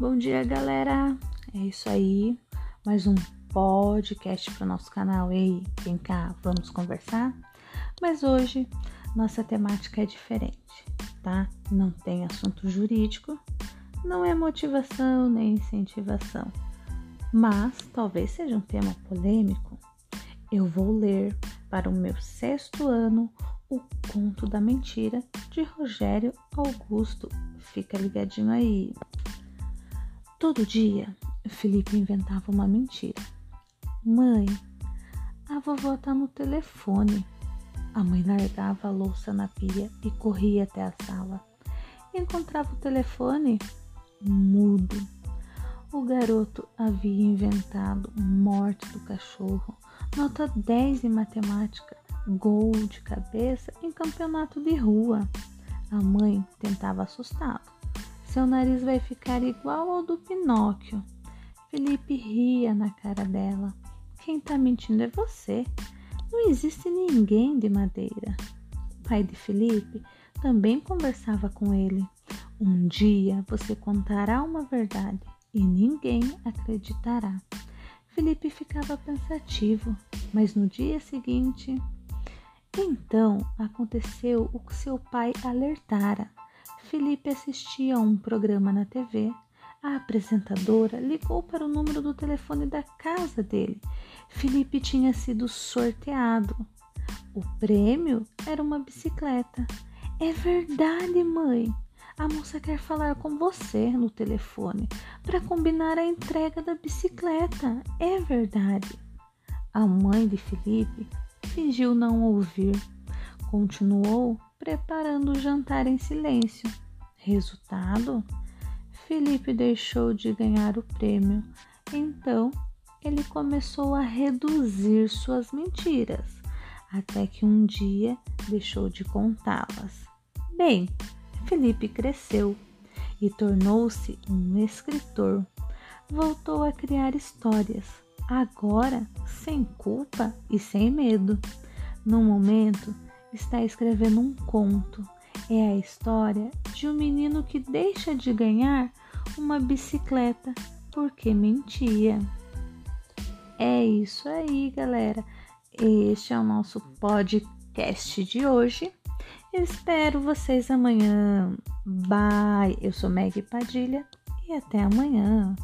Bom dia, galera. É isso aí. Mais um podcast para o nosso canal. Ei, vem cá, vamos conversar? Mas hoje nossa temática é diferente, tá? Não tem assunto jurídico, não é motivação nem incentivação, mas talvez seja um tema polêmico. Eu vou ler para o meu sexto ano o Conto da Mentira de Rogério Augusto. Fica ligadinho aí. Todo dia, Felipe inventava uma mentira. Mãe, a vovó tá no telefone. A mãe largava a louça na pia e corria até a sala. Encontrava o telefone mudo. O garoto havia inventado morte do cachorro, nota 10 em matemática, gol de cabeça em campeonato de rua. A mãe tentava assustá-lo seu nariz vai ficar igual ao do Pinóquio. Felipe ria na cara dela. Quem tá mentindo é você. Não existe ninguém de madeira. O pai de Felipe também conversava com ele. Um dia você contará uma verdade e ninguém acreditará. Felipe ficava pensativo, mas no dia seguinte. Então aconteceu o que seu pai alertara. Felipe assistia a um programa na TV. A apresentadora ligou para o número do telefone da casa dele. Felipe tinha sido sorteado. O prêmio era uma bicicleta. É verdade, mãe. A moça quer falar com você no telefone para combinar a entrega da bicicleta. É verdade. A mãe de Felipe fingiu não ouvir. Continuou preparando o jantar em silêncio. Resultado: Felipe deixou de ganhar o prêmio. Então, ele começou a reduzir suas mentiras, até que um dia deixou de contá-las. Bem, Felipe cresceu e tornou-se um escritor. Voltou a criar histórias, agora sem culpa e sem medo. No momento, está escrevendo um conto. É a história de um menino que deixa de ganhar uma bicicleta porque mentia. É isso aí, galera. Este é o nosso podcast de hoje. Eu espero vocês amanhã. Bye! Eu sou Meg Padilha e até amanhã.